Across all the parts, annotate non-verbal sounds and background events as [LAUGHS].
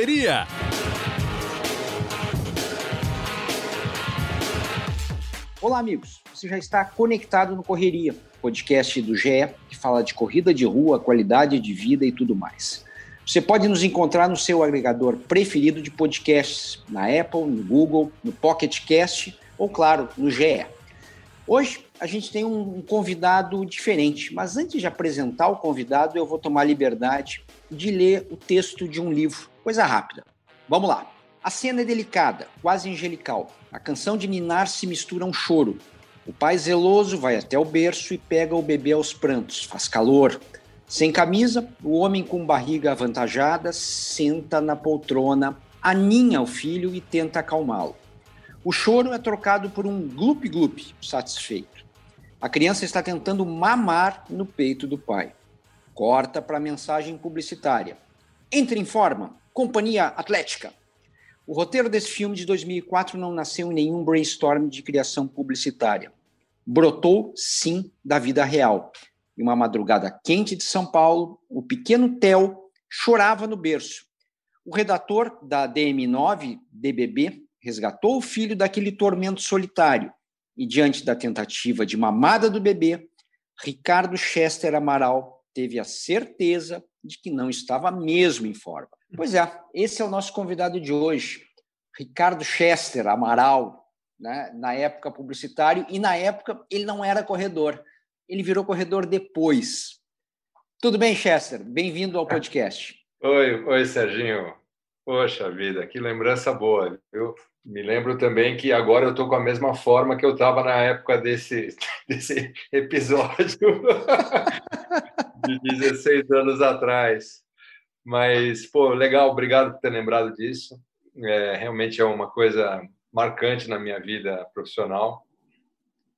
correria. Olá, amigos. Você já está conectado no Correria, podcast do GE, que fala de corrida de rua, qualidade de vida e tudo mais. Você pode nos encontrar no seu agregador preferido de podcasts, na Apple, no Google, no Pocket Cast ou, claro, no GE. Hoje a gente tem um convidado diferente, mas antes de apresentar o convidado, eu vou tomar liberdade de ler o texto de um livro. Coisa rápida. Vamos lá. A cena é delicada, quase angelical. A canção de Ninar se mistura a um choro. O pai zeloso vai até o berço e pega o bebê aos prantos. Faz calor. Sem camisa, o homem com barriga avantajada senta na poltrona, aninha o filho e tenta acalmá-lo. O choro é trocado por um glup-glup satisfeito. A criança está tentando mamar no peito do pai. Corta para a mensagem publicitária. Entre em forma, Companhia Atlética. O roteiro desse filme de 2004 não nasceu em nenhum brainstorm de criação publicitária. Brotou, sim, da vida real. Em uma madrugada quente de São Paulo, o pequeno Theo chorava no berço. O redator da DM9, DBB, resgatou o filho daquele tormento solitário e, diante da tentativa de mamada do bebê, Ricardo Chester Amaral teve a certeza de que não estava mesmo em forma. Pois é, esse é o nosso convidado de hoje, Ricardo Chester Amaral, né, na época publicitário, e na época ele não era corredor ele virou corredor depois. Tudo bem, Chester? Bem-vindo ao podcast. [LAUGHS] Oi, oi, Serginho. Poxa vida, que lembrança boa. Eu me lembro também que agora eu estou com a mesma forma que eu estava na época desse, [LAUGHS] desse episódio [LAUGHS] de 16 anos atrás. Mas, pô, legal, obrigado por ter lembrado disso. É, realmente é uma coisa marcante na minha vida profissional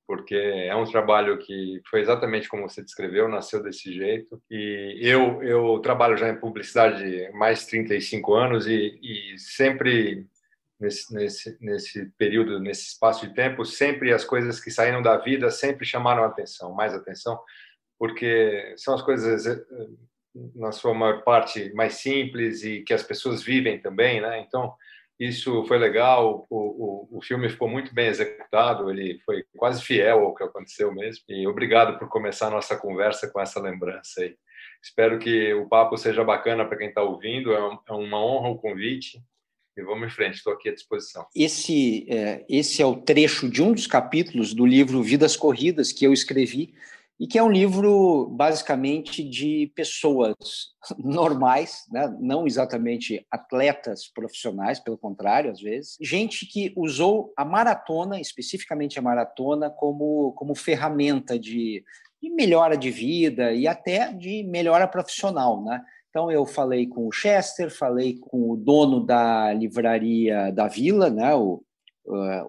porque é um trabalho que foi exatamente como você descreveu, nasceu desse jeito. E eu eu trabalho já em publicidade mais de 35 anos e, e sempre nesse, nesse nesse período, nesse espaço de tempo, sempre as coisas que saíram da vida sempre chamaram atenção, mais atenção, porque são as coisas na sua maior parte mais simples e que as pessoas vivem também, né? Então isso foi legal, o, o, o, filme ficou muito bem executado, ele foi quase fiel ao que aconteceu mesmo. E obrigado por começar a nossa conversa com essa lembrança aí. Espero que o papo seja bacana para quem está ouvindo, é, é uma honra o convite. E vamos em frente, estou aqui à disposição. Esse é, esse é o trecho de um dos capítulos do livro Vidas Corridas que eu escrevi e que é um livro basicamente de pessoas [LAUGHS] normais, né? não exatamente atletas profissionais, pelo contrário, às vezes, gente que usou a maratona, especificamente a maratona, como, como ferramenta de, de melhora de vida e até de melhora profissional, né? Então eu falei com o Chester, falei com o dono da livraria da Vila, né, o,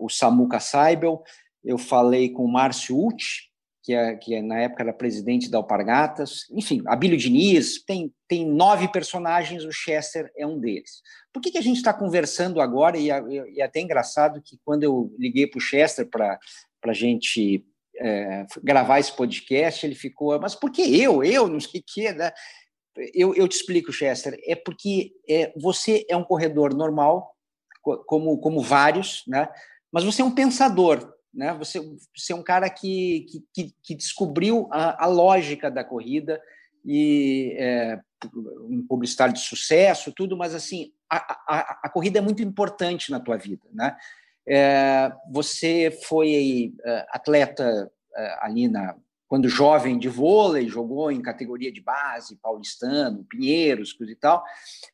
o Samuca Saibel, eu falei com o Márcio Uti, que, é, que é, na época era presidente da Alpargatas, enfim, Abílio Diniz, tem, tem nove personagens, o Chester é um deles. Por que, que a gente está conversando agora, e, e, é até engraçado que quando eu liguei para o Chester para a gente é, gravar esse podcast, ele ficou, mas por que eu? Eu? Não sei o quê, né? Eu, eu te explico, Chester, é porque é, você é um corredor normal, como, como vários, né? mas você é um pensador, né? Você, você é um cara que, que, que descobriu a, a, lógica da corrida e é, um publicitário de sucesso, tudo, mas assim a, a, a corrida é muito importante na tua vida, né? É, você foi é, atleta é, ali na quando jovem de vôlei, jogou em categoria de base, paulistano, Pinheiros, coisa e tal.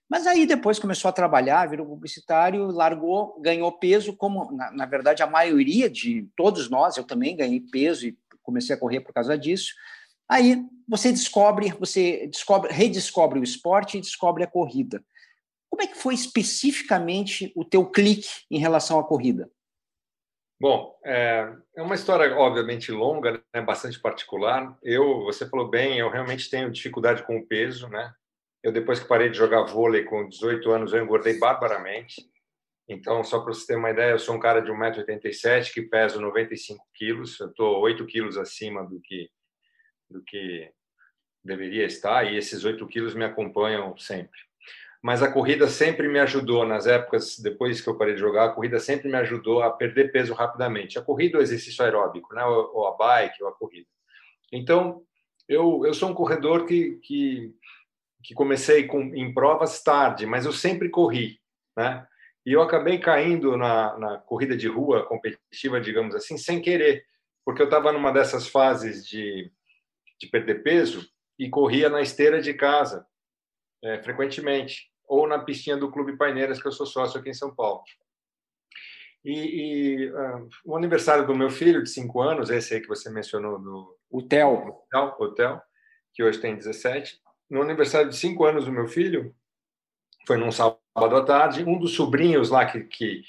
Mas aí depois começou a trabalhar, virou publicitário, largou, ganhou peso, como na, na verdade a maioria de todos nós, eu também ganhei peso e comecei a correr por causa disso. Aí você descobre, você descobre, redescobre o esporte e descobre a corrida. Como é que foi especificamente o teu clique em relação à corrida? Bom, é, é uma história obviamente longa, né, bastante particular. Eu, você falou bem, eu realmente tenho dificuldade com o peso, né? Eu depois que parei de jogar vôlei com 18 anos, eu engordei barbaramente. Então, só para você ter uma ideia, eu sou um cara de 1,87m que peso 95 quilos. Eu estou 8 quilos acima do que do que deveria estar e esses 8 quilos me acompanham sempre. Mas a corrida sempre me ajudou nas épocas depois que eu parei de jogar, a corrida sempre me ajudou a perder peso rapidamente. A corrida ou o exercício aeróbico, né? ou a bike ou a corrida. Então, eu, eu sou um corredor que, que, que comecei com, em provas tarde, mas eu sempre corri, né? E eu acabei caindo na, na corrida de rua competitiva, digamos assim, sem querer, porque eu estava numa dessas fases de, de perder peso e corria na esteira de casa, é, frequentemente ou na pistinha do Clube Paineiras, que eu sou sócio aqui em São Paulo. E, e uh, o aniversário do meu filho, de 5 anos, esse aí que você mencionou, do o Theo. Hotel, que hoje tem 17. No aniversário de 5 anos do meu filho, foi num sábado à tarde, um dos sobrinhos lá que, que,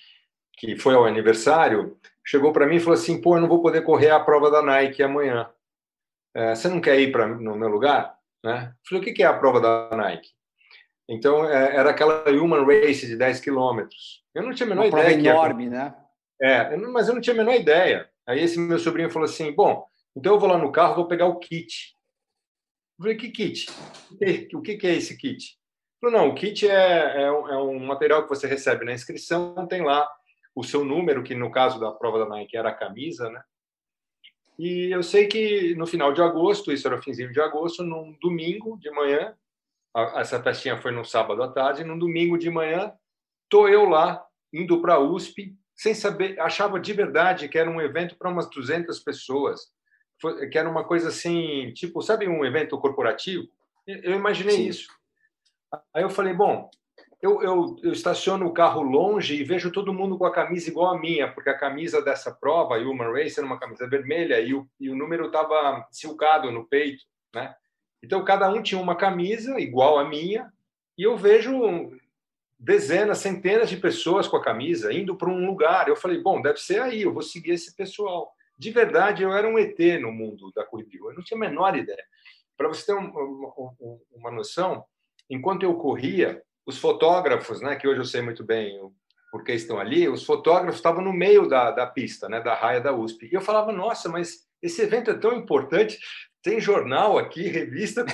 que foi ao aniversário chegou para mim e falou assim: pô, eu não vou poder correr a prova da Nike amanhã. É, você não quer ir para no meu lugar? Né? Eu falei: o que é a prova da Nike? Então, é, era aquela human race de 10 quilômetros. Eu não tinha a menor Uma ideia. Prova enorme, né? É, mas eu não tinha a menor ideia. Aí esse meu sobrinho falou assim: bom, então eu vou lá no carro, vou pegar o kit. Eu falei: que kit? O que é esse kit? Ele falou: não, o kit é, é, um, é um material que você recebe na inscrição, tem lá o seu número, que no caso da prova da Nike era a camisa, né? E eu sei que no final de agosto, isso era o finzinho de agosto, num domingo de manhã, essa festinha foi no sábado à tarde, no domingo de manhã, tô eu lá indo para a USP, sem saber, achava de verdade que era um evento para umas 200 pessoas, que era uma coisa assim, tipo, sabe um evento corporativo? Eu imaginei Sim. isso. Aí eu falei, bom, eu, eu, eu, estaciono o carro longe e vejo todo mundo com a camisa igual a minha, porque a camisa dessa prova, Human Race, era uma camisa vermelha e o, e o número estava silcado no peito, né? Então, cada um tinha uma camisa igual à minha, e eu vejo dezenas, centenas de pessoas com a camisa indo para um lugar. Eu falei, bom, deve ser aí, eu vou seguir esse pessoal. De verdade, eu era um ET no mundo da corrida. Eu não tinha a menor ideia. Para você ter uma, uma noção, enquanto eu corria, os fotógrafos, né, que hoje eu sei muito bem porque estão ali, os fotógrafos estavam no meio da, da pista, né, da raia da USP. E eu falava, nossa, mas esse evento é tão importante tem jornal aqui, revista,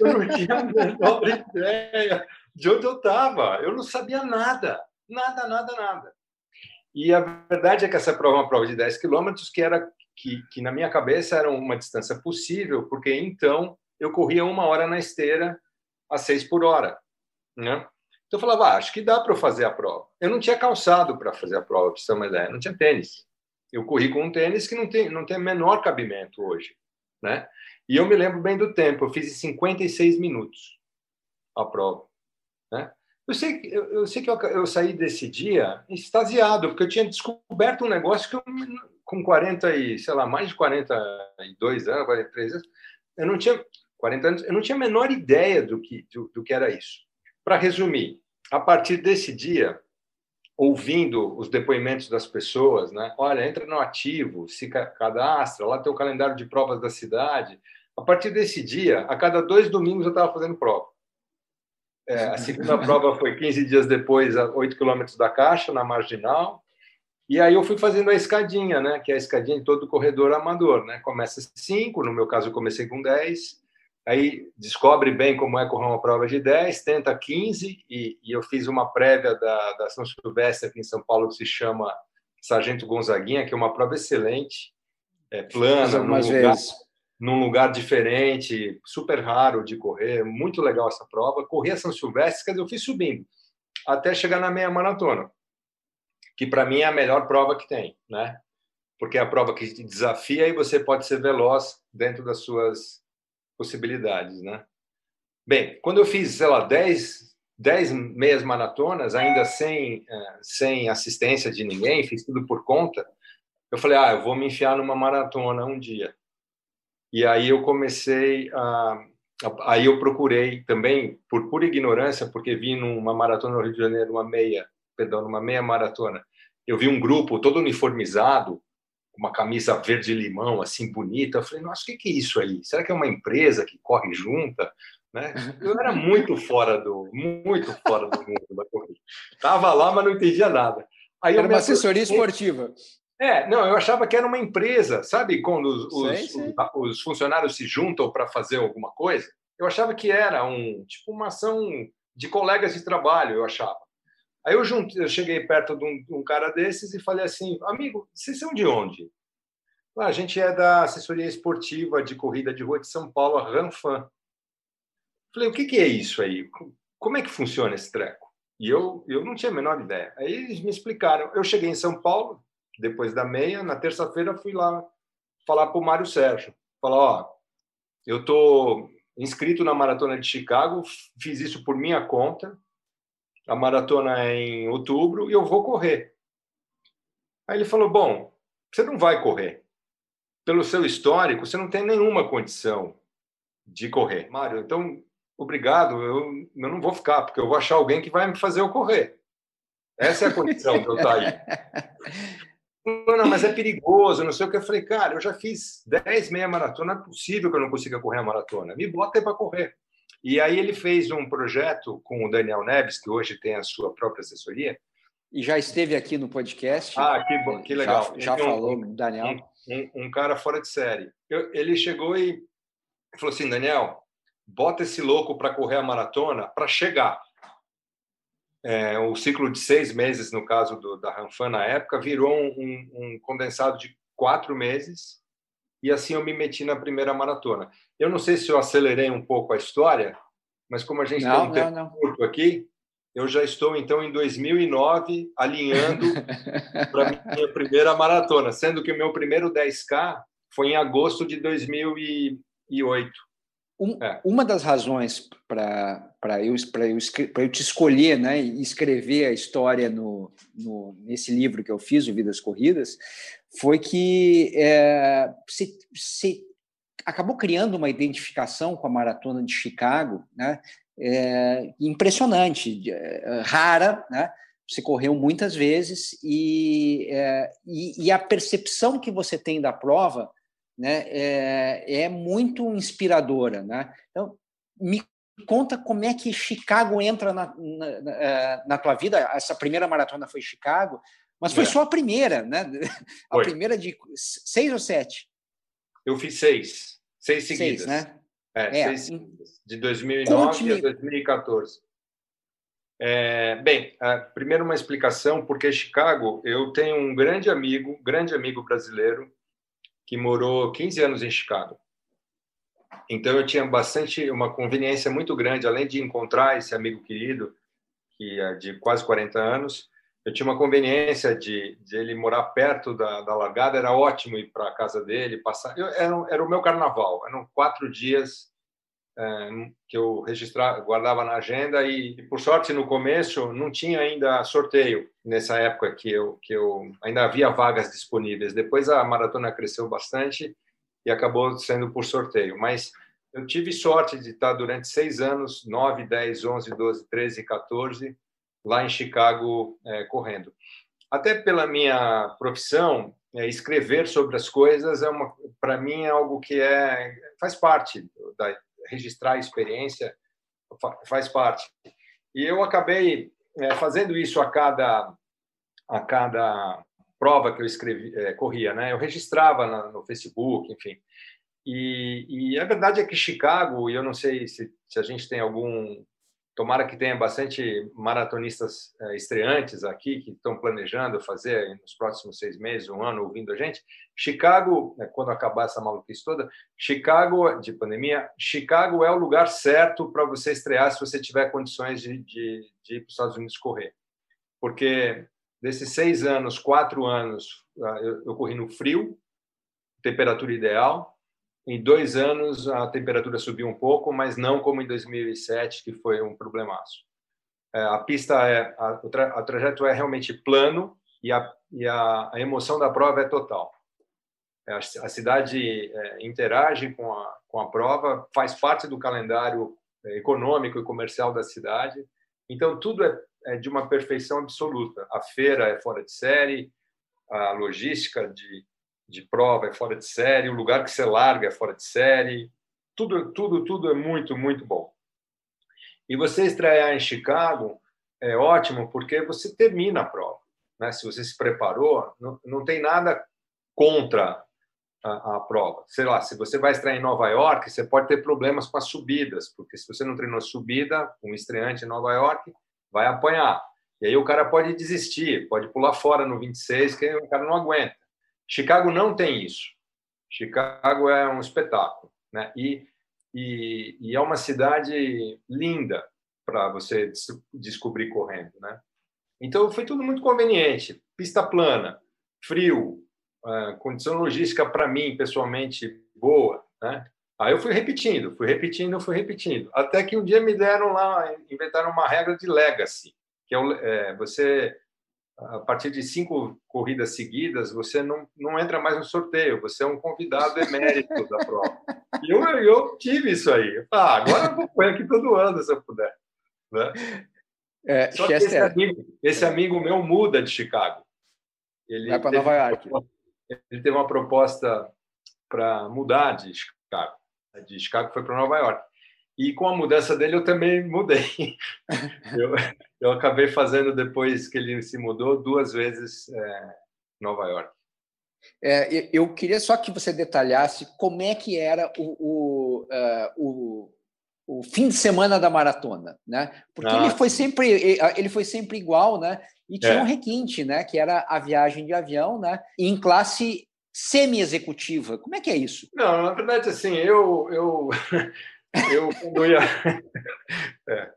eu não tinha a menor ideia de onde eu estava. Eu não sabia nada, nada, nada, nada. E a verdade é que essa prova é uma prova de 10 quilômetros, que, era, que, que na minha cabeça era uma distância possível, porque então eu corria uma hora na esteira a 6 por hora. Né? Então eu falava, ah, acho que dá para eu fazer a prova. Eu não tinha calçado para fazer a prova, para ter uma ideia, não tinha tênis. Eu corri com um tênis que não tem, não tem menor cabimento hoje. Né? E eu me lembro bem do tempo, eu fiz em 56 minutos a prova. Né? Eu sei, eu, eu sei que eu, eu, saí desse dia extasiado, porque eu tinha descoberto um negócio que eu, com 40 e, sei lá, mais de 42 anos, 43 anos, eu não tinha 40 anos, eu não tinha a menor ideia do que, do, do que era isso. Para resumir, a partir desse dia, ouvindo os depoimentos das pessoas, né? Olha, entra no ativo, se cadastra, lá tem o calendário de provas da cidade, a partir desse dia, a cada dois domingos eu estava fazendo prova. É, a segunda prova foi 15 dias depois, a 8 quilômetros da Caixa, na Marginal. E aí eu fui fazendo a escadinha, né? Que é a escadinha de todo corredor amador, né? Começa 5, no meu caso eu comecei com 10. Aí descobre bem como é correr uma prova de 10, tenta 15, e, e eu fiz uma prévia da, da São Silvestre aqui em São Paulo que se chama Sargento Gonzaguinha, que é uma prova excelente, é plana, num lugar, num lugar diferente, super raro de correr, muito legal essa prova. Corri a São Silvestre, quer dizer, eu fui subindo até chegar na meia maratona, que para mim é a melhor prova que tem, né? Porque é a prova que te desafia e você pode ser veloz dentro das suas possibilidades, né? Bem, quando eu fiz, sei lá, 10, 10 meias maratonas, ainda sem, eh, sem assistência de ninguém, fiz tudo por conta, eu falei, ah, eu vou me enfiar numa maratona um dia. E aí eu comecei a. Aí eu procurei também, por pura ignorância, porque vi numa maratona no Rio de Janeiro, uma meia, perdão, numa meia maratona, eu vi um grupo todo uniformizado, uma camisa verde-limão, assim, bonita. Eu falei, nossa, o que é isso aí? Será que é uma empresa que corre junta? Né? Eu era muito fora do, muito fora do mundo da corrida. Estava lá, mas não entendia nada. Aí era uma assessoria esportiva. É, não, eu achava que era uma empresa, sabe? Quando os, os, os, os funcionários se juntam para fazer alguma coisa, eu achava que era um tipo uma ação de colegas de trabalho, eu achava. Aí eu, juntei, eu cheguei perto de um, de um, cara desses e falei assim, amigo, vocês são de onde? Ah, a gente é da assessoria esportiva de corrida de rua de São Paulo, a Ranfan. Falei, o que, que é isso aí? Como é que funciona esse treco? E eu, eu não tinha a menor ideia. Aí eles me explicaram. Eu cheguei em São Paulo, depois da meia, na terça-feira fui lá falar para o Mário Sérgio. Falar, ó, eu estou inscrito na Maratona de Chicago, fiz isso por minha conta, a maratona é em outubro, e eu vou correr. Aí ele falou, bom, você não vai correr. Pelo seu histórico, você não tem nenhuma condição de correr. Mário, então obrigado, eu, eu não vou ficar, porque eu vou achar alguém que vai me fazer eu correr. Essa é a condição de eu estar aí. Não, mas é perigoso, não sei o que. Eu falei, cara, eu já fiz 10 meia maratona, é possível que eu não consiga correr a maratona. Me bota aí para correr. E aí ele fez um projeto com o Daniel Neves, que hoje tem a sua própria assessoria. E já esteve aqui no podcast. Ah, que, bom, que legal. Já, já então, falou, Daniel. Um, um, cara fora de série. Eu, ele chegou e falou assim, Daniel, bota esse louco para correr a maratona para chegar. É, o ciclo de seis meses, no caso do, da Ranfan na época, virou um, um, um, condensado de quatro meses e assim eu me meti na primeira maratona. Eu não sei se eu acelerei um pouco a história, mas como a gente não, tem um tempo não. curto aqui, eu já estou então em 2009 alinhando [LAUGHS] para minha primeira maratona, sendo que o meu primeiro 10K foi em agosto de 2008. Um, é. Uma das razões para eu, eu, eu te escolher né, e escrever a história no, no, nesse livro que eu fiz, o Vidas Corridas, foi que é, se, se acabou criando uma identificação com a maratona de Chicago, né, é, impressionante, é, rara, né? Você correu muitas vezes e, é, e, e a percepção que você tem da prova né, é, é muito inspiradora. Né? Então, me conta como é que Chicago entra na, na, na, é, na tua vida. Essa primeira maratona foi Chicago, mas foi é. só a primeira, né? [LAUGHS] A foi. primeira de seis ou sete? Eu fiz seis, seis seguidas. Seis, né? É, é. Seis, de 2009 a 2014. É, bem, primeiro uma explicação, porque Chicago, eu tenho um grande amigo, grande amigo brasileiro, que morou 15 anos em Chicago. Então eu tinha bastante uma conveniência muito grande, além de encontrar esse amigo querido que é de quase 40 anos, eu tinha uma conveniência de, de ele morar perto da, da largada, era ótimo ir para a casa dele, passar. Eu, era, era o meu carnaval, eram quatro dias é, que eu registrava, guardava na agenda e, e, por sorte no começo não tinha ainda sorteio nessa época que eu que eu ainda havia vagas disponíveis. Depois a maratona cresceu bastante e acabou sendo por sorteio. Mas eu tive sorte de estar durante seis anos, 9, 10, 11, 12, 13, 14, lá em Chicago é, correndo. Até pela minha profissão, é, escrever sobre as coisas é uma, para mim é algo que é faz parte da, registrar a experiência faz parte. E eu acabei é, fazendo isso a cada a cada prova que eu escrevi, é, corria, né? Eu registrava na, no Facebook, enfim. E, e, a verdade é que Chicago, e eu não sei se, se a gente tem algum Tomara que tenha bastante maratonistas eh, estreantes aqui que estão planejando fazer nos próximos seis meses, um ano, ouvindo a gente. Chicago, né, quando acabar essa maluquice toda, Chicago, de pandemia, Chicago é o lugar certo para você estrear se você tiver condições de, de, de ir para os Estados Unidos correr. Porque desses seis anos, quatro anos, ah, eu, eu corri no frio, temperatura ideal, em dois anos, a temperatura subiu um pouco, mas não como em 2007, que foi um problemaço. É, a pista é, o, tra, trajeto é realmente plano e a, e a, a emoção da prova é total. É, a, a cidade é, interage com a, com a prova, faz parte do calendário é, econômico e comercial da cidade. Então, tudo é, é de uma perfeição absoluta. A feira é fora de série, a logística de de prova é fora de série, o lugar que você larga é fora de série, tudo, tudo, tudo é muito, muito bom. E você estrear em Chicago é ótimo porque você termina a prova. Né? Se você se preparou, não, não tem nada contra a, a, prova. Sei lá, se você vai estrear em Nova York, você pode ter problemas com as subidas, porque se você não treinou subida, um estreante em Nova York vai apanhar. E aí o cara pode desistir, pode pular fora no 26, que o cara não aguenta. Chicago não tem isso. Chicago é um espetáculo, né? E, e, e é uma cidade linda para você descobrir correndo, né? Então foi tudo muito conveniente. Pista plana, frio, uh, condição logística para mim pessoalmente boa, né? Aí eu fui repetindo, fui repetindo, fui repetindo, até que um dia me deram lá, inventaram uma regra de legacy, que é, é você a partir de cinco corridas seguidas, você não, não entra mais no sorteio, você é um convidado emérito da prova. [LAUGHS] E eu, eu tive isso aí. Ah, agora eu vou correr aqui todo ano, se eu puder. Né? É, Só que esse amigo, esse amigo meu muda de Chicago. Ele Vai para Nova York. Ele teve uma proposta para mudar de Chicago. De Chicago foi para Nova York. E com a mudança dele, eu também mudei. [LAUGHS] eu, eu acabei fazendo, depois que ele se mudou, duas vezes é, Nova York. É, eu queria só que você detalhasse como é que era o, o, uh, o, o fim de semana da maratona, né? Porque ah, ele foi sempre ele foi sempre igual, né? E tinha é. um requinte, né? Que era a viagem de avião, né? em classe semi-executiva. Como é que é isso? Não, na verdade, assim, eu eu [LAUGHS] eu quando ia. [LAUGHS] é,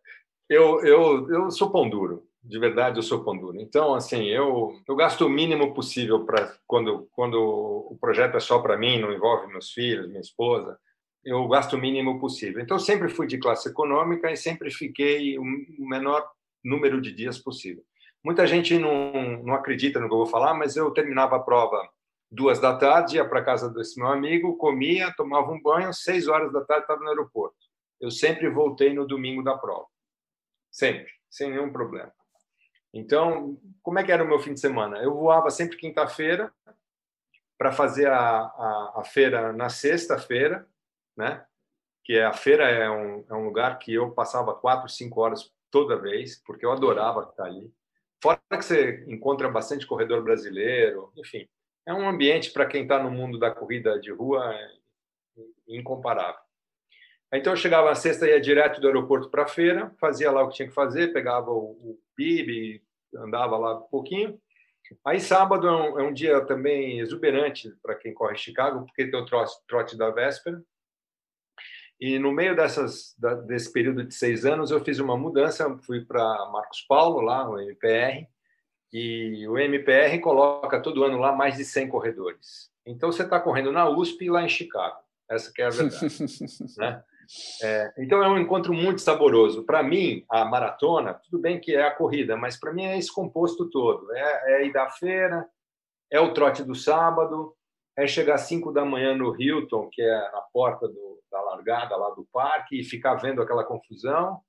eu, eu, eu sou pão duro, de verdade eu sou pão duro. Então, assim, eu, eu gasto o mínimo possível para quando, quando o projeto é só para mim, não envolve meus filhos, minha esposa, eu gasto o mínimo possível. Então, sempre fui de classe econômica e sempre fiquei o menor número de dias possível. Muita gente não, não acredita no que eu vou falar, mas eu terminava a prova duas da tarde, ia para casa desse meu amigo, comia, tomava um banho, seis horas da tarde estava no aeroporto. Eu sempre voltei no domingo da prova, sempre, sem nenhum problema. Então, como é que era o meu fim de semana? Eu voava sempre quinta-feira para fazer a, a, a, feira na sexta-feira, né? Que é a feira é um, é um lugar que eu passava quatro, cinco horas toda vez, porque eu adorava estar ali. Fora que você encontra bastante corredor brasileiro, enfim, é um ambiente para quem está no mundo da corrida de rua é incomparável. Então eu chegava na sexta, ia direto do aeroporto para a feira, fazia lá o que tinha que fazer, pegava o, o PIB, andava lá um pouquinho. Aí sábado é um, é um dia também exuberante para quem corre Chicago, porque tem o trote, trote da véspera. E no meio dessas, desse período de seis anos, eu fiz uma mudança, fui para Marcos Paulo, lá no MPR, e o MPR coloca todo ano lá mais de 100 corredores. Então você está correndo na USP e lá em Chicago. Essa que é a verdade. [LAUGHS] né? É, então é um encontro muito saboroso. Para mim, a maratona, tudo bem que é a corrida, mas para mim é esse composto todo. É, é ir da feira, é o trote do sábado, é chegar às 5 da manhã no Hilton, que é na porta do, da largada lá do parque, e ficar vendo aquela confusão,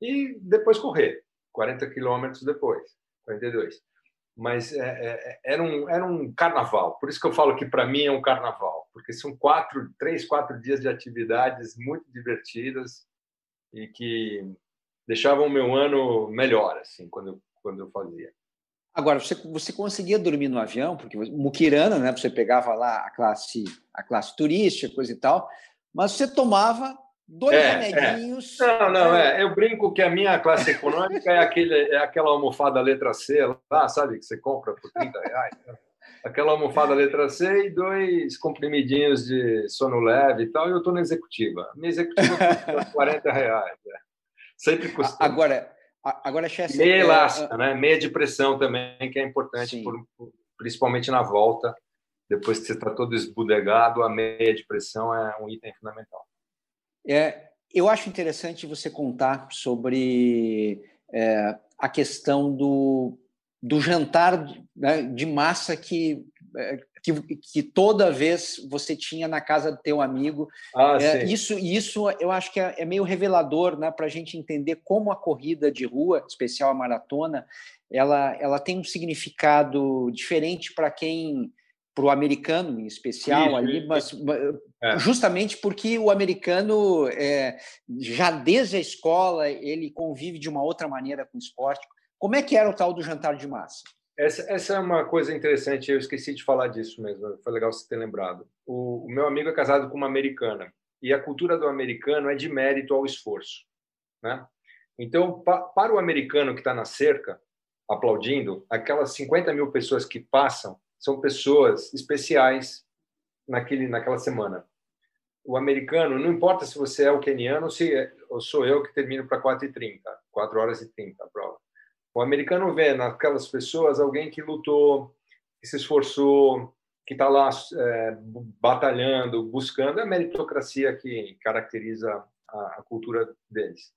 e depois correr, 40 quilômetros depois. 42. Mas é, é, é, era, um, era um carnaval. Por isso que eu falo que para mim é um carnaval, porque são quatro, três, quatro dias de atividades muito divertidas e que deixavam o meu ano melhor, assim, quando, quando eu fazia. Agora, você, você conseguia dormir no avião, porque Mukirana, né, você pegava lá a classe, a classe turística, coisa e tal, mas você tomava dois é, remedinhos. É. Não, não, é. Eu brinco que a minha classe econômica é, aquele, é aquela almofada letra C lá, sabe, que você compra por 30 reais. Aquela almofada letra C e dois comprimidinhos de sono leve e tal, e eu estou na executiva. Minha executiva custa [LAUGHS] 40 reais. Né? Sempre custa. Agora, agora Chester, Meia é, elástica, é... né? meia de pressão também, que é importante, por, principalmente na volta. Depois que você está todo esbudegado, a meia de pressão é um item fundamental. É, eu acho interessante você contar sobre é, a questão do, do jantar né, de massa que, é, que, que, toda vez você tinha na casa do teu amigo. Ah, é, isso, isso eu acho que é, é meio revelador né, para a gente entender como a corrida de rua, especial a maratona, ela, ela tem um significado diferente para quem para o americano em especial isso, ali, mas é. justamente porque o americano é, já desde a escola ele convive de uma outra maneira com o esporte. Como é que era o tal do jantar de massa? essa, essa é uma coisa interessante, eu esqueci de falar disso mesmo, foi legal você ter lembrado. O, o meu amigo é casado com uma americana, e a cultura do americano é de mérito ao esforço. Né? Então, pa, para o americano que está na cerca, aplaudindo, aquelas 50 mil pessoas que passam são pessoas especiais naquele, naquela semana. O americano, não importa se você é o keniano ou se é, ou sou eu que termino para 4h30, 4 horas e 30 a prova. O americano vê naquelas pessoas alguém que lutou, que se esforçou, que está lá é, batalhando, buscando a meritocracia que caracteriza a, a cultura deles.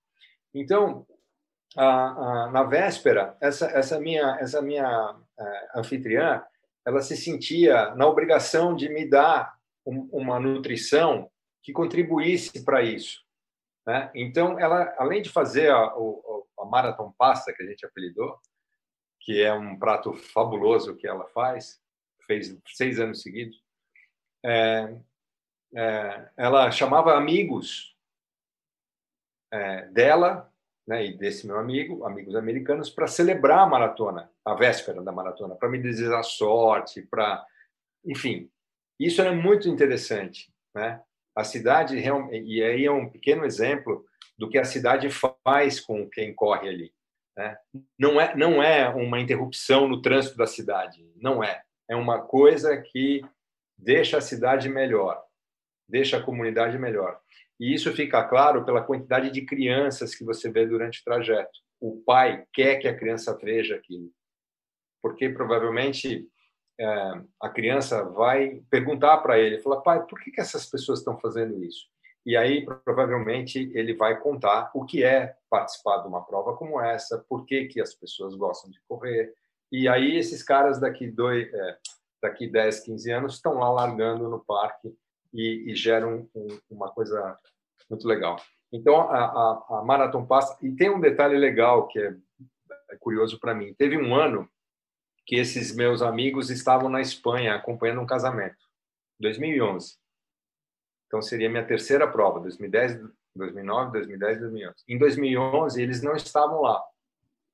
Então, a, a, na véspera, essa, essa minha, essa minha é, anfitriã, ela se sentia na obrigação de me dar um, uma nutrição que contribuísse para isso. Né? Então, ela, além de fazer a, a Marathon Pasta, que a gente apelidou, que é um prato fabuloso que ela faz, fez seis anos seguidos, é, é, ela chamava amigos é, dela né, e desse meu amigo, amigos americanos, para celebrar a maratona, a véspera da maratona, para me desejar sorte, para, enfim, isso é muito interessante, né? A cidade e aí é um pequeno exemplo do que a cidade faz com quem corre ali. Né? Não é não é uma interrupção no trânsito da cidade, não é. É uma coisa que deixa a cidade melhor, deixa a comunidade melhor. E isso fica claro pela quantidade de crianças que você vê durante o trajeto. O pai quer que a criança veja aquilo, porque provavelmente é, a criança vai perguntar para ele, falar, pai, por que, que essas pessoas estão fazendo isso? E aí provavelmente ele vai contar o que é participar de uma prova como essa, por que, que as pessoas gostam de correr. E aí esses caras daqui dois, é, daqui 10, 15 anos estão lá largando no parque e, e geram um, uma coisa muito legal. Então, a, a, a Marathon passa. E tem um detalhe legal que é, é curioso para mim. Teve um ano que esses meus amigos estavam na Espanha acompanhando um casamento, 2011. Então, seria minha terceira prova, 2010, 2009, 2010, 2011. Em 2011, eles não estavam lá.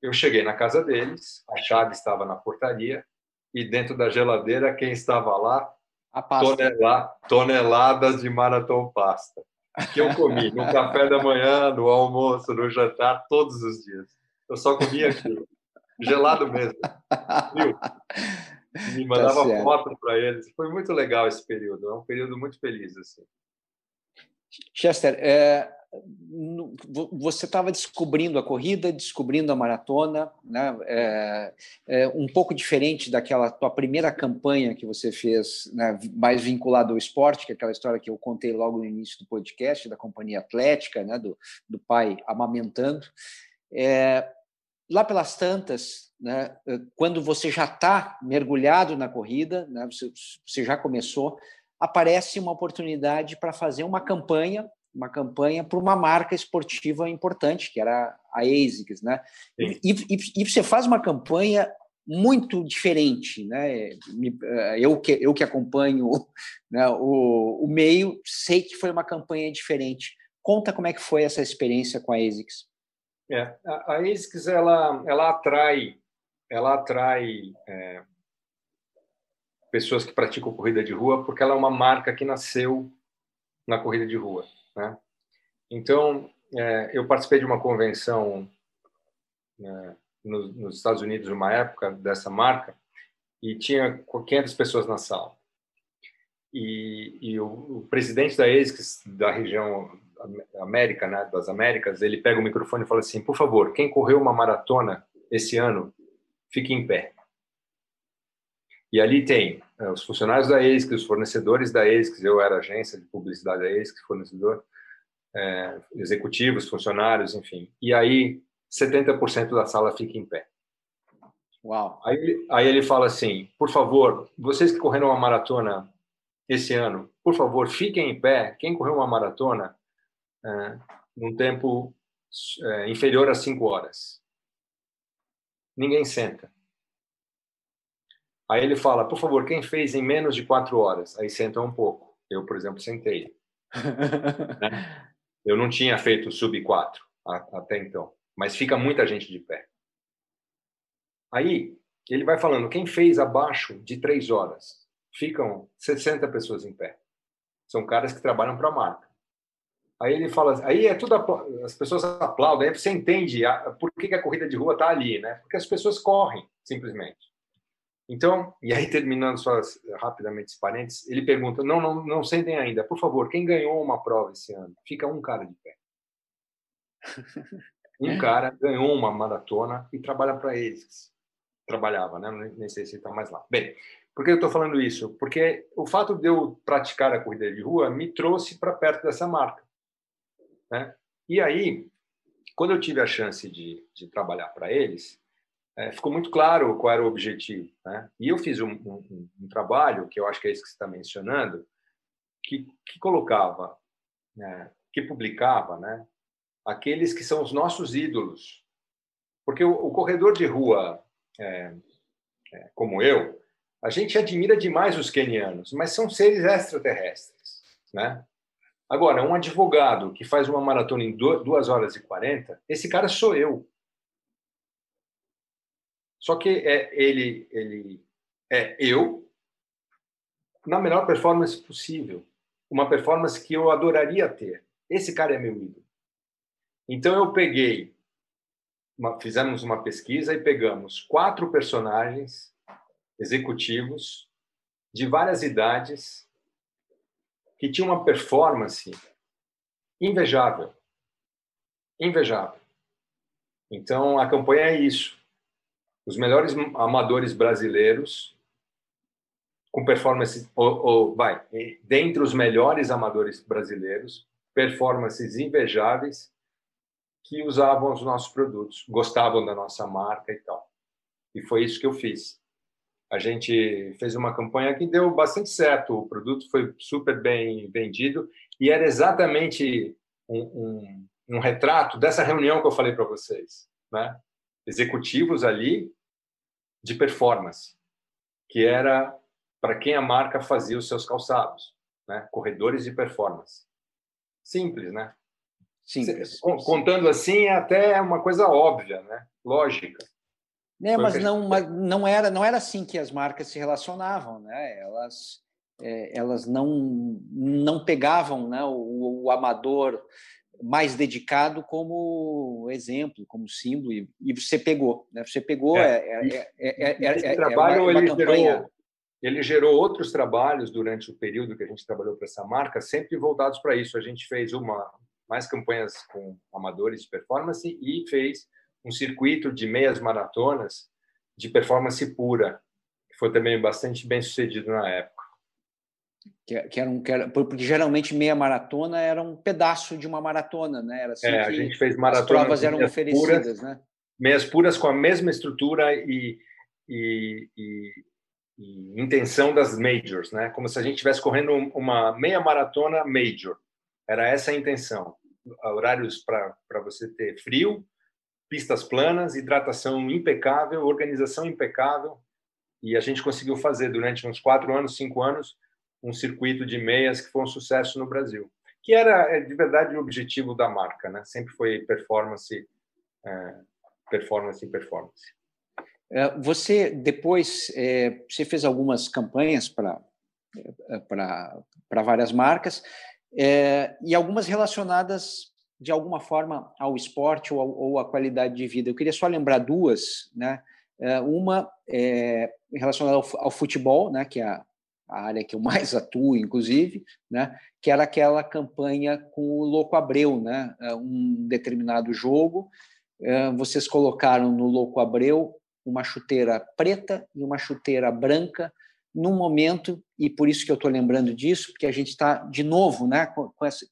Eu cheguei na casa deles, a chave estava na portaria, e dentro da geladeira, quem estava lá? A pasta. toneladas de maratona pasta. Que eu comi no [LAUGHS] café da manhã, no almoço, no jantar, todos os dias. Eu só comia aquilo. Gelado mesmo. Viu? [LAUGHS] Me mandava tá foto para eles. Foi muito legal esse período. É um período muito feliz. Assim. Chester, é, você estava descobrindo a corrida, descobrindo a maratona, né? É, é, um pouco diferente daquela tua primeira campanha que você fez, né? mais vinculada ao esporte, que é aquela história que eu contei logo no início do podcast, da companhia atlética, né? do, do pai amamentando. É, lá pelas tantas, né? quando você já está mergulhado na corrida, né? você, você já começou, aparece uma oportunidade para fazer uma campanha uma campanha para uma marca esportiva importante, que era a ASICS, né? E, e, e, você faz uma campanha muito diferente, né? Eu que, eu que acompanho né, o, o meio, sei que foi uma campanha diferente. Conta como é que foi essa experiência com a ASICS. É, a, a ASICS, ela, ela atrai, ela atrai é, pessoas que praticam corrida de rua porque ela é uma marca que nasceu na corrida de rua. Né? Então, é, eu participei de uma convenção né, nos, nos Estados Unidos, uma época dessa marca, e tinha 500 pessoas na sala. E, e o, o, presidente da ASICS, da região América, né, das Américas, ele pega o microfone e fala assim: por favor, quem correu uma maratona esse ano, fique em pé. E ali tem é, os funcionários da ASICS, os fornecedores da ASICS, eu era agência de publicidade da ASICS, fornecedor, é, executivos, funcionários, enfim. E aí 70% da sala fica em pé. Uau. Aí, aí ele fala assim, por favor, vocês que correram uma maratona esse ano, por favor, fiquem em pé. Quem correu uma maratona é, num tempo é, inferior a cinco horas. Ninguém senta. Aí ele fala, por favor, quem fez em menos de quatro horas? Aí senta um pouco. Eu, por exemplo, sentei. [LAUGHS] né? Eu não tinha feito sub 4 até então, mas fica muita gente de pé. Aí ele vai falando, quem fez abaixo de três horas? Ficam 60 pessoas em pé. São caras que trabalham para a marca. Aí ele fala, aí é tudo, as pessoas aplaudem, aí você entende a, por que, que a corrida de rua está ali, né? Porque as pessoas correm, simplesmente. Então, e aí terminando só rapidamente esse parênteses, ele pergunta, não, não, não sentem ainda, por favor, quem ganhou uma prova esse ano? Fica um cara de pé. [LAUGHS] Um cara ganhou uma maratona e trabalha para eles. Trabalhava, né? Nem sei se está mais lá. Bem, por que eu estou falando isso? Porque o fato de eu praticar a corrida de rua me trouxe para perto dessa marca. Né? E aí, quando eu tive a chance de, de trabalhar para eles, é, ficou muito claro qual era o objetivo. Né? E eu fiz um, um, um, trabalho, que eu acho que é isso que você está mencionando, que, que colocava, né, que publicava né, aqueles que são os nossos ídolos. Porque o, o corredor de rua, é, é, como eu, a gente admira demais os quenianos, mas são seres extraterrestres. Né? Agora, um advogado que faz uma maratona em 2 horas e 40, esse cara sou eu. Só que é, ele, ele é eu na melhor performance possível. Uma performance que eu adoraria ter. Esse cara é meu ídolo. Então eu peguei, uma, fizemos uma pesquisa e pegamos quatro personagens executivos de várias idades que tinham uma performance invejável. Invejável. Então a campanha é isso os melhores amadores brasileiros com performance ou, ou, vai dentre os melhores amadores brasileiros performances invejáveis que usavam os nossos produtos gostavam da nossa marca e tal. E foi isso que eu fiz. A gente fez uma campanha que deu bastante certo o produto foi super bem vendido e era exatamente um, um, um retrato dessa reunião que eu falei para vocês né executivos ali de performance, que era para quem a marca fazia os seus calçados, né? corredores de performance. Simples, né? Simples. Contando assim, é até uma coisa óbvia, né? lógica. É, mas não, mas não era não era assim que as marcas se relacionavam, né? Elas é, elas não não pegavam né, o, o amador mais dedicado como exemplo, como símbolo, e, e você pegou, né? Você pegou é, é, é, é, esse trabalho uma, uma ele campanha... gerou ele gerou outros trabalhos durante o período que a gente trabalhou para essa marca, sempre voltados para isso. A gente fez uma mais campanhas com amadores de performance e fez um circuito de meias maratonas de performance pura, que foi também bastante bem sucedido na época. Que, que, era um, que era, porque geralmente meia maratona era um pedaço de uma maratona, né? Era assim é, a gente fez maratona. As provas eram oferecidas, puras, né? Meias puras com a mesma estrutura e, e, e, e, intenção das majors, né? Como se a gente estivesse correndo uma meia maratona major. Era essa a intenção. Horários para você ter frio, pistas planas, hidratação impecável, organização impecável. E a gente conseguiu fazer durante uns quatro anos, cinco anos, um circuito de meias que foi um sucesso no Brasil, que era é, de verdade o objetivo da marca, né? Sempre foi performance, é, performance performance. É, você depois é, você fez algumas campanhas para é, para várias marcas é, e algumas relacionadas de alguma forma ao esporte ou, ou à qualidade de vida. Eu queria só lembrar duas, né? Uma é relacionada ao, ao futebol, né? Que é a a área que eu mais [LAUGHS] atuo, inclusive, né, que era aquela campanha com o Louco Abreu, né, é, um determinado jogo, é, vocês colocaram no Louco Abreu uma chuteira preta e uma chuteira branca num momento, e por isso que eu estou lembrando disso, porque a gente está, de novo, né, com, essa,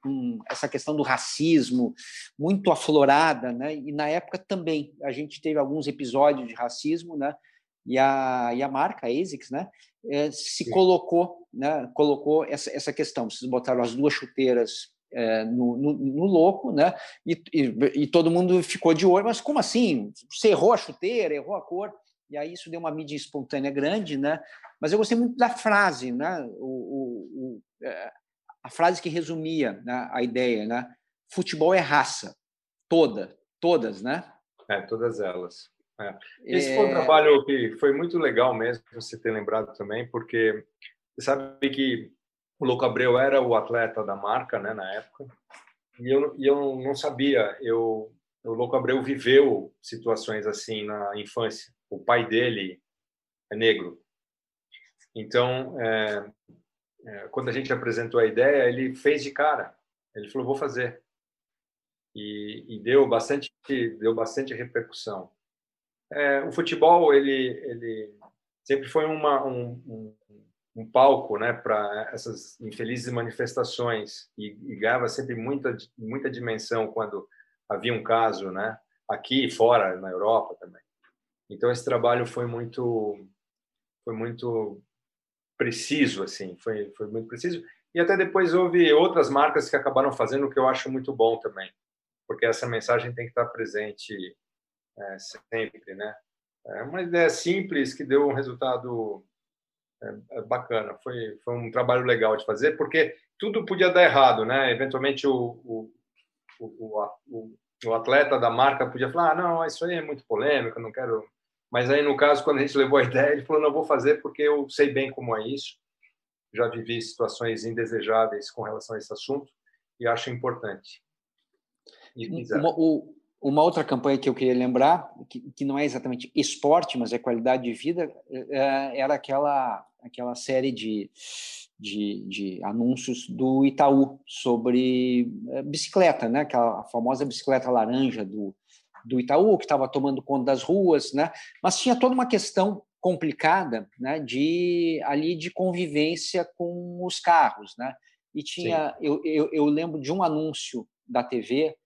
com, essa, questão do racismo muito aflorada, né, e na época também a gente teve alguns episódios de racismo, né, e a, e a marca, a ASICS, né, é, se Sim. colocou, né, colocou essa, essa questão. Vocês botaram as duas chuteiras é, no, no, no, louco, né, e, e, e, todo mundo ficou de olho, mas como assim? Você errou a chuteira, errou a cor, e aí isso deu uma mídia espontânea grande, né, mas eu gostei muito da frase, né, o, o, o é, a frase que resumia né, a ideia, né, futebol é raça, toda, todas, né? É, todas elas. É. Esse é... foi um trabalho que foi muito legal mesmo, você ter lembrado também, porque você sabe que o Louco Abreu era o atleta da marca, né, na época, e eu, e eu não sabia. Eu, o Louco Abreu viveu situações assim na infância. O pai dele é negro. Então, é, é, quando a gente apresentou a ideia, ele fez de cara. Ele falou, vou fazer. E, e deu bastante deu bastante repercussão. É, o futebol ele ele sempre foi uma, um, um, um palco né para essas infelizes manifestações. E, e ganhava sempre muita muita dimensão quando havia um caso né aqui e fora na Europa também. Então esse trabalho foi muito foi muito preciso assim foi foi muito preciso. E até depois houve outras marcas que acabaram fazendo o que eu acho muito bom também porque essa mensagem tem que estar presente é, sempre, né? É uma ideia simples que deu um resultado é, é, bacana. Foi, foi um trabalho legal de fazer, porque tudo podia dar errado, né? Eventualmente o, o, o, o, o atleta da marca podia falar, ah, não, isso aí é muito polêmico, não quero. Mas aí no caso, quando a gente levou a [LAUGHS] ideia, ele falou, não vou fazer porque eu sei bem como é isso. Já vivi situações indesejáveis com relação a esse assunto e acho importante. Uma, o, uma outra campanha que eu queria lembrar, que, que não é exatamente esporte, mas é qualidade de vida, é, era aquela, aquela série de, de, de, anúncios do Itaú sobre é, bicicleta, né? aquela famosa bicicleta laranja do, do Itaú, que estava tomando conta das ruas, né? mas tinha toda uma questão complicada né? de ali de convivência com os carros. Né? E tinha, eu, eu, eu lembro de um anúncio da TV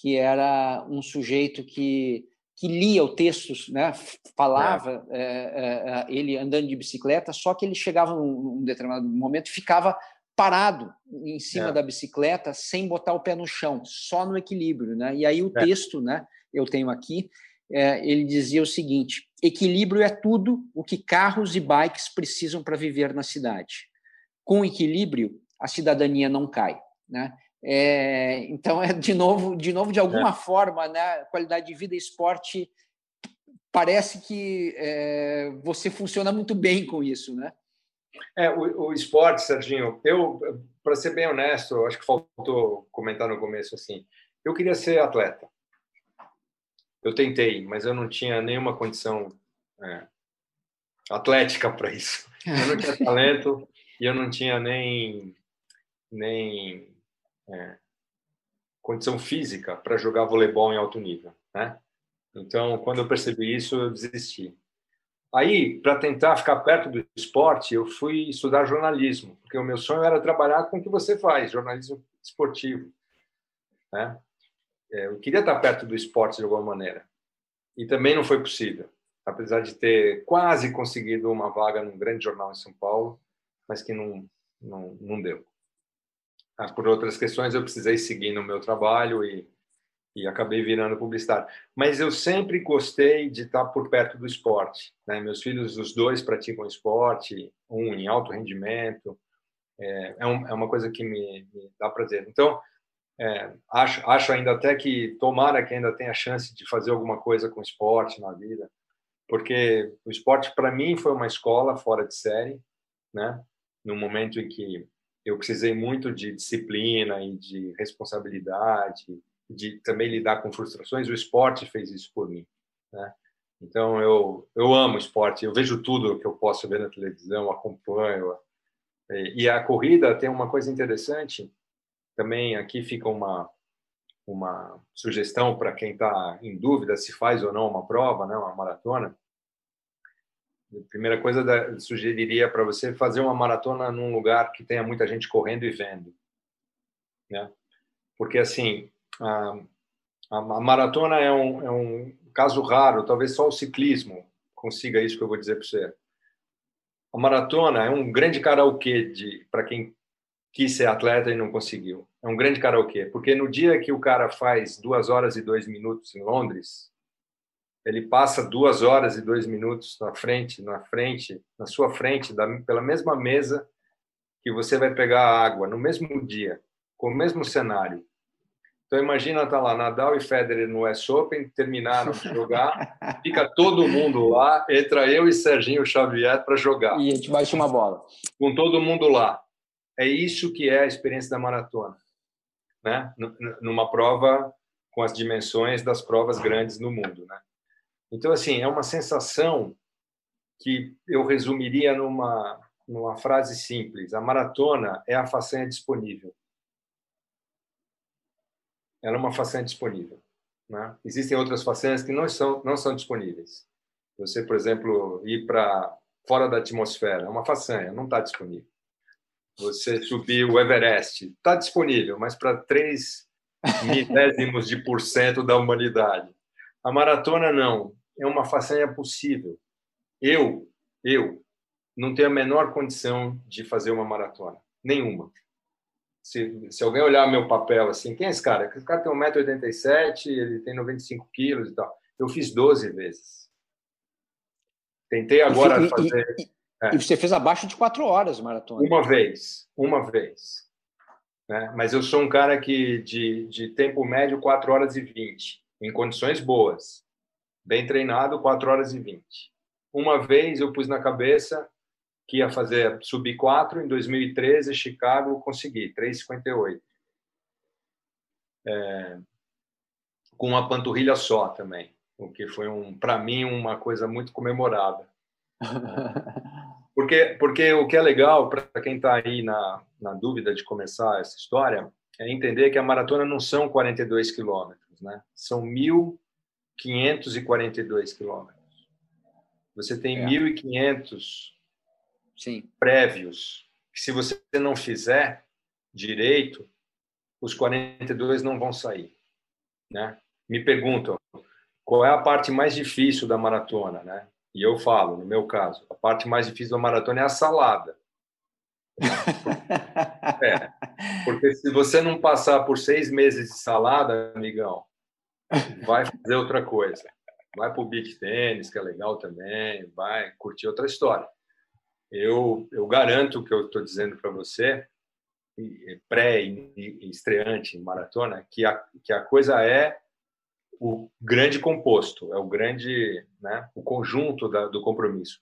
que era um sujeito que, que lia o texto, né? falava, é. É, é, ele andando de bicicleta, só que ele chegava num, num determinado momento e ficava parado em cima é. da bicicleta sem botar o pé no chão, só no equilíbrio. Né? E aí o é. texto, né, eu tenho aqui, é, ele dizia o seguinte: equilíbrio é tudo o que carros e bikes precisam para viver na cidade. Com equilíbrio, a cidadania não cai. Né? É, então, é de novo, de novo, de alguma é. forma, né, qualidade de vida e esporte parece que é, você funciona muito bem com isso, né? É, o, o esporte, Serginho, eu, para ser bem honesto, acho que faltou comentar no começo assim, eu queria ser atleta. Eu tentei, mas eu não tinha nenhuma condição é, atlética para isso. Eu não tinha [LAUGHS] talento e eu não tinha nem nem é, condição física para jogar voleibol em alto nível, né? Então, quando eu percebi isso, eu desisti. Aí, para tentar ficar perto do esporte, eu fui estudar jornalismo, porque o meu sonho era trabalhar com o que você faz, jornalismo esportivo, né? É, eu queria estar perto do esporte de alguma maneira. E também não foi possível, apesar de ter quase conseguido uma vaga num grande jornal em São Paulo, mas que não, não, não deu. Ah, por outras questões eu precisei seguir no meu trabalho e, e acabei virando publicitário. Mas eu sempre gostei de estar por perto do esporte. Né? Meus filhos, os dois praticam esporte, um em alto rendimento. É, é, um, é uma coisa que me, me dá prazer. Então, é, acho, acho ainda até que tomara que ainda tenha chance de fazer alguma coisa com esporte na vida, porque o esporte para mim foi uma escola fora de série, né? No momento em que eu precisei muito de disciplina e de responsabilidade, de também lidar com frustrações. O esporte fez isso por mim, né? Então eu eu amo esporte. Eu vejo tudo que eu posso ver na televisão, acompanho. E a corrida tem uma coisa interessante. Também aqui fica uma uma sugestão para quem está em dúvida se faz ou não uma prova, né, uma maratona a primeira coisa da, sugeriria para você fazer uma maratona num lugar que tenha muita gente correndo e vendo, né? Porque assim a, a, maratona é um, é um caso raro, talvez só o ciclismo consiga isso que eu vou dizer para você. A maratona é um grande karaokê para quem quis ser atleta e não conseguiu. É um grande karaokê, porque no dia que o cara faz duas horas e dois minutos em Londres, ele passa duas horas e dois minutos na frente, na frente, na sua frente, da, pela mesma mesa que você vai pegar a água no mesmo dia, com o mesmo cenário. Então imagina tá lá Nadal e Federer no US Open, terminaram de [LAUGHS] jogar, fica todo mundo lá, entra eu e Serginho Xavier para jogar. E a gente bate uma bola. Com todo mundo lá. É isso que é a experiência da maratona, né? Numa prova com as dimensões das provas grandes no mundo, né? Então assim, é uma sensação que eu resumiria numa numa frase simples: a maratona é a façanha disponível ela é uma façanha disponível. Né? Existem outras façanhas que não são, não são disponíveis. Você, por exemplo, ir para fora da atmosfera é uma façanha, não está disponível. Você subir o Everest está disponível, mas para três milésimos de por cento da humanidade. A maratona não, é uma façanha possível. Eu, eu, não tenho a menor condição de fazer uma maratona, nenhuma se, se alguém olhar meu papel assim, quem é esse cara? Esse cara tem 1,87m, ele tem 95 quilos e tal. Eu fiz 12 vezes. Tentei agora e, fazer. E, é. e, você fez abaixo de quatro horas maratona? Uma vez, uma vez. Né? Mas eu sou um cara que de, de tempo médio 4 horas e 20, em condições boas. Bem treinado, 4 horas e 20. Uma vez eu pus na cabeça que ia fazer sub 4 em 2013, Chicago consegui 3,58. É, com uma panturrilha só também, o que foi um para mim uma coisa muito comemorada. [LAUGHS] Porque porque o que é legal para quem está aí na, na dúvida de começar essa história é entender que a maratona não são 42 quilômetros, né? São 1.542 quilômetros. Você tem é. 1.500 Sim. prévios, que se você não fizer direito, os 42 não vão sair. Né? Me perguntam qual é a parte mais difícil da maratona, né? E eu falo, no meu caso, a parte mais difícil da maratona é a salada. [LAUGHS] é, porque se você não passar por seis meses de salada, amigão, vai fazer outra coisa. Vai para o beach tênis, que é legal também, vai curtir outra história eu, eu garanto que eu estou dizendo para você, pré-estreante em maratona, que a, que a coisa é o grande composto, é o grande, né, o conjunto da, do compromisso.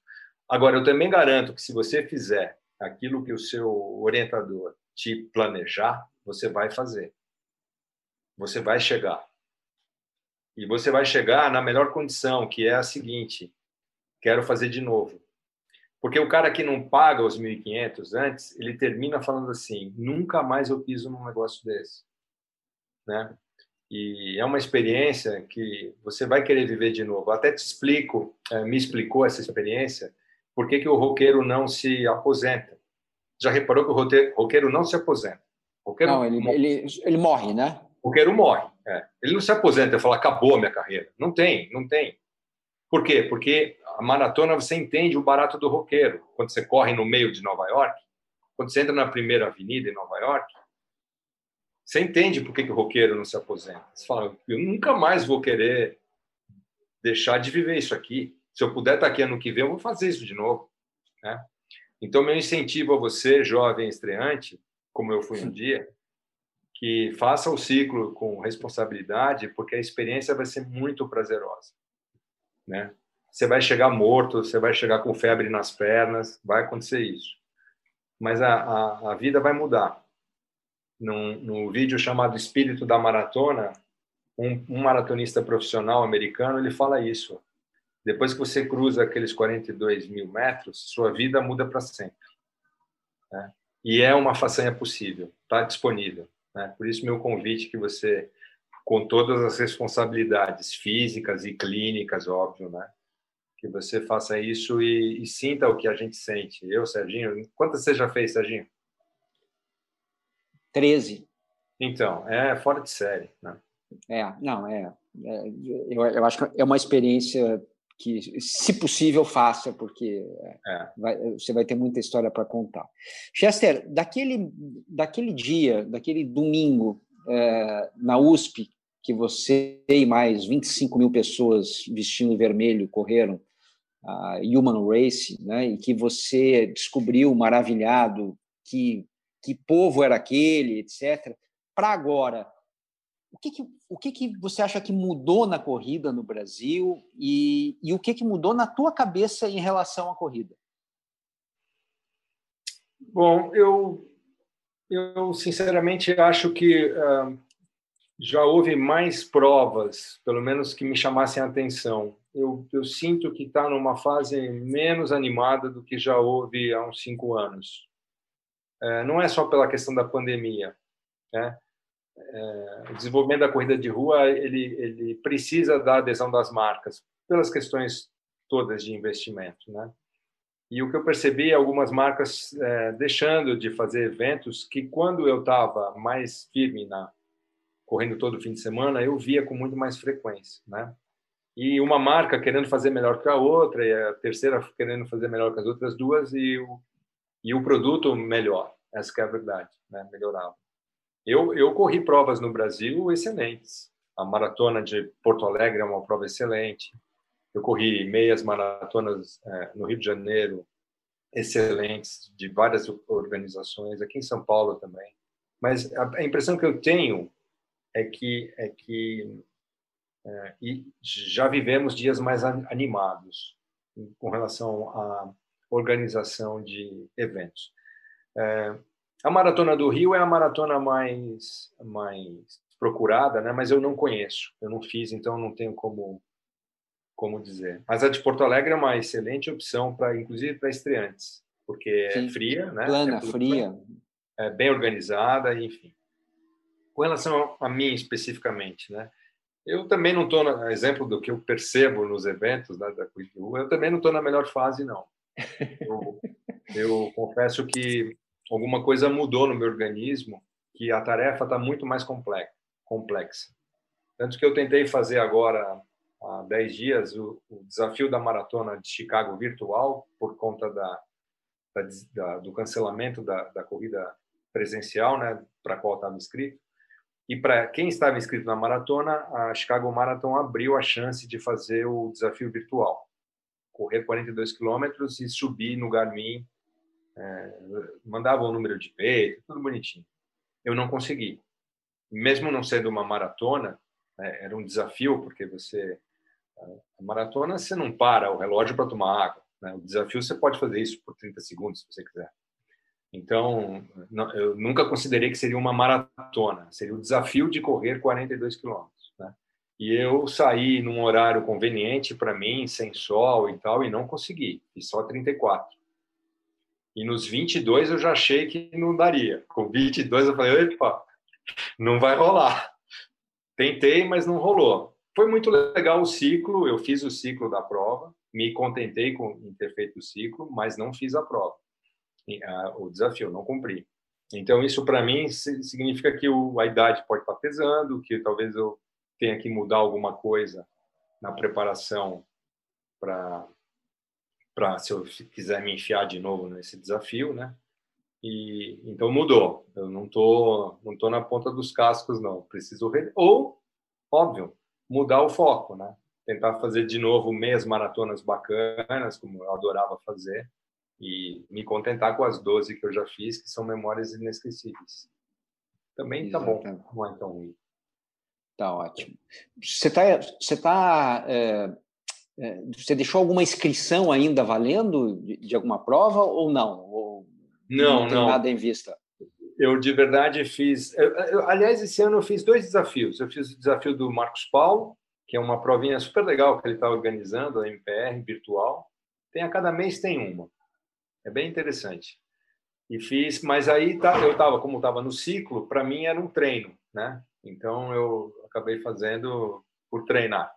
Agora, eu também garanto que se você fizer aquilo que o seu orientador te planejar, você vai fazer. Você vai chegar. E você vai chegar na melhor condição, que é a seguinte: quero fazer de novo. Porque o cara que não paga os 1.500 antes, ele termina falando assim: nunca mais eu piso num negócio desse. Né? E é uma experiência que você vai querer viver de novo. Até te explico, eh, me explicou essa experiência, por que, que o roqueiro não se aposenta. Já reparou que o roqueiro não se aposenta? Roqueiro não, ele, ele, ele morre, né? O roqueiro morre. É. Ele não se aposenta e fala, acabou a minha carreira. Não tem, não tem. Por quê? Porque a maratona você entende o barato do roqueiro. Quando você corre no meio de Nova York, quando você entra na primeira avenida em Nova York, você entende por que, que o roqueiro não se aposenta. Você fala, eu nunca mais vou querer deixar de viver isso aqui. Se eu puder estar aqui ano que vem, eu vou fazer isso de novo. Né? Então, meu incentivo a você, jovem estreante, como eu fui um dia, que faça o ciclo com responsabilidade, porque a experiência vai ser muito prazerosa. Né? você vai chegar morto, você vai chegar com febre nas pernas, vai acontecer isso. Mas a, a, a vida vai mudar. No, vídeo chamado Espírito da Maratona, um, um, maratonista profissional americano ele fala isso. Depois que você cruza aqueles 42 mil metros, sua vida muda para sempre. Né? E é uma façanha possível, está disponível. Né? Por isso, meu convite que você, com todas as responsabilidades físicas e clínicas, óbvio, né? que você faça isso e, e, sinta o que a gente sente. Eu, Serginho, quantas você já fez, Serginho? Treze. Então, é fora de série, né? É, não, é, é eu, eu, acho que é uma experiência que, se possível, faça, porque é. vai, você vai ter muita história para contar. Chester, daquele, daquele dia, daquele domingo é, na USP, que você e mais 25 mil pessoas vestindo vermelho correram, a Human Race, né, e que você descobriu maravilhado que, que povo era aquele, etc. Para agora, o que, que, o que, que você acha que mudou na corrida no Brasil e, e o que, que mudou na tua cabeça em relação à corrida? Bom, eu, eu sinceramente acho que uh, já houve mais provas, pelo menos que me chamassem a atenção. Eu, eu sinto que está numa fase menos animada do que já houve há uns cinco anos. É, não é só pela questão da pandemia, né? É, o desenvolvimento da corrida de rua ele, ele precisa da adesão das marcas pelas questões todas de investimento, né? E o que eu percebi algumas marcas é, deixando de fazer eventos que quando eu estava mais firme na correndo todo fim de semana eu via com muito mais frequência, né? E uma marca querendo fazer melhor que a outra e a terceira querendo fazer melhor que as outras duas e o e o produto melhor, essa é a verdade, né? Melhorava. Eu, eu corri provas no Brasil excelentes. A maratona de Porto Alegre é uma prova excelente. Eu corri meias maratonas é, no Rio de Janeiro, excelentes, de várias organizações, aqui em São Paulo também. Mas a, impressão que eu tenho é que, é que é, e já vivemos dias mais animados com relação à organização de eventos. É, a maratona do Rio é a maratona mais mais procurada, né? Mas eu não conheço, eu não fiz, então não tenho como como dizer. Mas a de Porto Alegre é uma excelente opção para, inclusive, para estreantes, porque é Sim. é fria, né? Plana, é fria, é bem organizada, enfim. Com relação a mim especificamente, né? Eu também não estou, exemplo do que eu percebo nos eventos né, da Rua, eu também não estou na melhor fase, não. [LAUGHS] Eu, eu confesso que alguma coisa mudou no meu organismo, que a tarefa está muito mais complexa. Tanto que eu tentei fazer agora, há 10 dias, o, o desafio da maratona de Chicago virtual, por conta da, da, do cancelamento da, da corrida presencial, né, para a qual estava inscrito. E para quem estava inscrito na maratona, a Chicago Marathon abriu a chance de fazer o desafio virtual. Correr 42 quilômetros e subir no Garmin é, mandava o número de peito, tudo bonitinho. Eu não consegui. Mesmo não sendo uma maratona, é, era um desafio, porque você. A maratona você não para o relógio para tomar água. Né? O desafio você pode fazer isso por 30 segundos, se você quiser. Então, não, eu nunca considerei que seria uma maratona, seria o desafio de correr 42 quilômetros. Né? E eu saí num horário conveniente para mim, sem sol e tal, e não consegui, fiz só 34. E nos 22 eu já achei que não daria. Com 22 eu falei, opa, não vai rolar. Tentei, mas não rolou. Foi muito legal o ciclo, eu fiz o ciclo da prova, me contentei com em ter feito o ciclo, mas não fiz a prova. O desafio, não cumpri. Então, isso para mim significa que a idade pode estar pesando, que talvez eu tenha que mudar alguma coisa na preparação para para se eu quiser me enfiar de novo nesse desafio, né? E então mudou. Eu não tô não tô na ponta dos cascos não. Preciso re... ou óbvio mudar o foco, né? Tentar fazer de novo meias maratonas bacanas, como eu adorava fazer, e me contentar com as 12 que eu já fiz, que são memórias inesquecíveis. Também tá bom, não é tão ruim. Tá ótimo. Você tá, você tá é, você deixou alguma inscrição ainda valendo de, de alguma prova ou não? Ou não, não, não. nada em vista. Eu de verdade fiz. Eu, eu, aliás, esse ano eu fiz dois desafios. Eu fiz o desafio do Marcos Paulo, que é uma provinha super legal que ele está organizando, a MPR virtual. Tem a cada mês tem uma. É bem interessante. E fiz, mas aí tá, eu estava como estava no ciclo, para mim era um treino, né? Então eu acabei fazendo por treinar.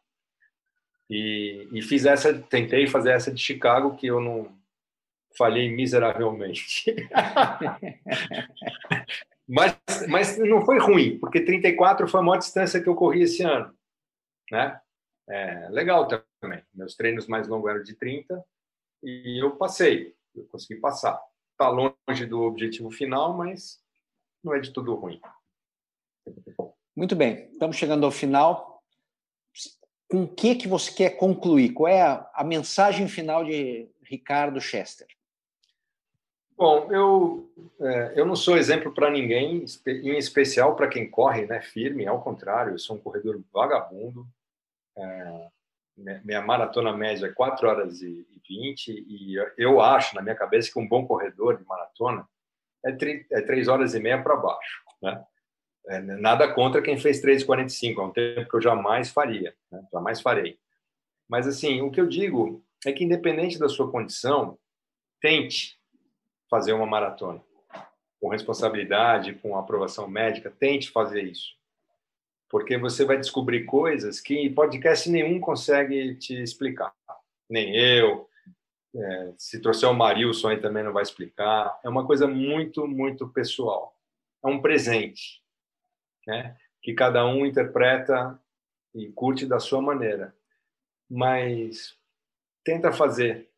E, e fiz essa, tentei fazer essa de Chicago, que eu não falhei miseravelmente. [LAUGHS] mas, mas não foi ruim, porque 34 foi a maior distância que eu corri esse ano. Né? É, legal também. Meus treinos mais longos eram de 30 e eu passei, eu consegui passar. Está longe do objetivo final, mas não é de tudo ruim. Muito bem, estamos chegando ao final com o que, que você quer concluir? Qual é a, a mensagem final de Ricardo Chester? Bom, eu, é, eu não sou exemplo para ninguém, em especial para quem corre né, firme, ao contrário, eu sou um corredor vagabundo. É, minha maratona média é 4 horas e 20, e eu acho, na minha cabeça, que um bom corredor de maratona é, 3 é horas e meia para baixo. Né? É, nada contra quem fez 3,45, é um tempo que eu jamais faria, né? jamais farei. Mas, assim, o que eu digo é que, independente da sua condição, tente fazer uma maratona. Com responsabilidade, com aprovação médica, tente fazer isso. Porque você vai descobrir coisas que podcast nenhum consegue te explicar. Nem eu. É, se trouxer o Marilson aí também não vai explicar. É uma coisa muito, muito pessoal. É um presente, né? Que cada um interpreta e curte da sua maneira. Mas tenta fazer.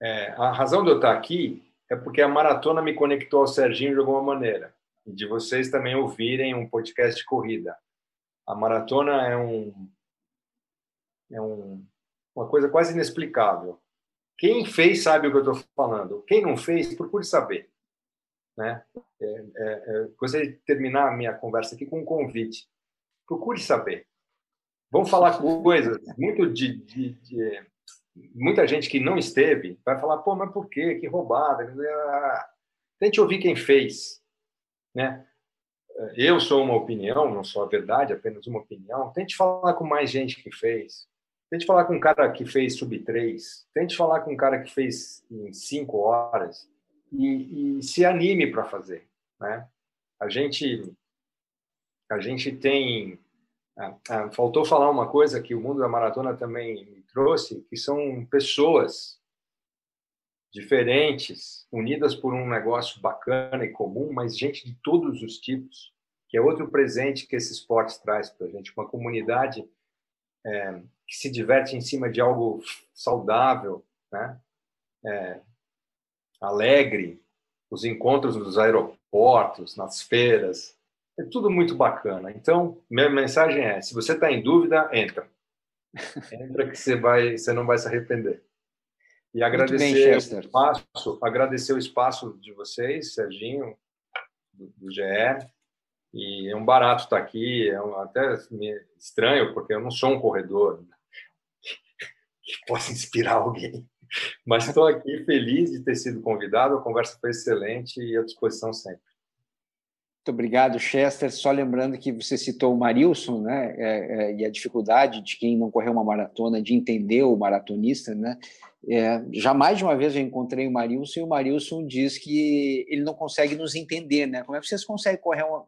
É, a razão de eu estar aqui é porque a maratona me conectou ao Serginho de alguma maneira. E de vocês também ouvirem um podcast de corrida. A maratona é um é um, uma coisa quase inexplicável. Quem fez sabe o que eu estou falando. Quem não fez, procure saber. Né? É, é, é, gostaria de terminar a minha conversa aqui com um convite. Procure saber. Vamos falar coisas muito de, de, de muita gente que não esteve vai falar, pô, mas por quê? Que roubada. Tente ouvir quem fez. Né? Eu sou uma opinião, não sou a verdade, apenas uma opinião. Tente falar com mais gente que fez. Tente falar com um cara que fez sub 3. Tente falar com um cara que fez em 5 horas. E, e se anime para fazer. Né? A gente a gente tem ah, ah, faltou falar uma coisa que o mundo da maratona também me trouxe, que são pessoas diferentes, unidas por um negócio bacana e comum, mas gente de todos os tipos, que é outro presente que esse esporte traz para a gente, uma comunidade é, que se diverte em cima de algo saudável, né? É, alegre, os encontros nos aeroportos, nas feiras, é tudo muito bacana. Então, minha mensagem é: se você está em dúvida, entra. [LAUGHS] Entra que você vai, você não vai se arrepender. E agradecer bem, o espaço, agradecer o espaço de vocês, Serginho, do, do GE. E é um barato estar aqui, é um, até estranho, porque eu não sou um corredor [LAUGHS] que possa inspirar alguém. Mas estou aqui feliz de ter sido convidado, a conversa foi excelente e à disposição sempre. Muito obrigado, Chester. Só lembrando que você citou o Marilson, né? É, é, e a dificuldade de quem não correu uma maratona de entender o maratonista, né? É, já mais de uma vez eu encontrei o Marilson e o Marilson diz que ele não consegue nos entender, né? Como é que vocês conseguem correr uma,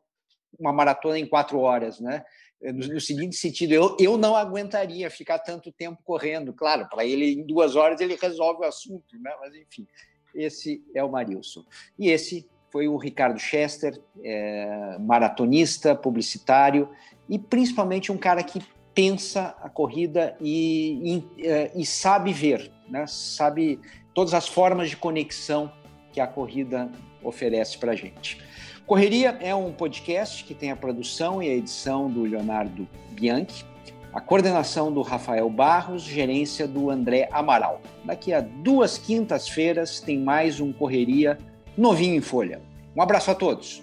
uma maratona em quatro horas, né? No, no, seguinte sentido, eu, eu não aguentaria ficar tanto tempo correndo. Claro, para ele, em duas horas, ele resolve o assunto, né? Mas, enfim, esse é o Marilson. E esse foi o Ricardo Chester, é, maratonista, publicitário e principalmente um cara que pensa a corrida e, e, é, e sabe ver, né? sabe todas as formas de conexão que a corrida oferece para a gente. Correria é um podcast que tem a produção e a edição do Leonardo Bianchi, a coordenação do Rafael Barros, gerência do André Amaral. Daqui a duas quintas-feiras tem mais um Correria novinho em folha. Um abraço a todos.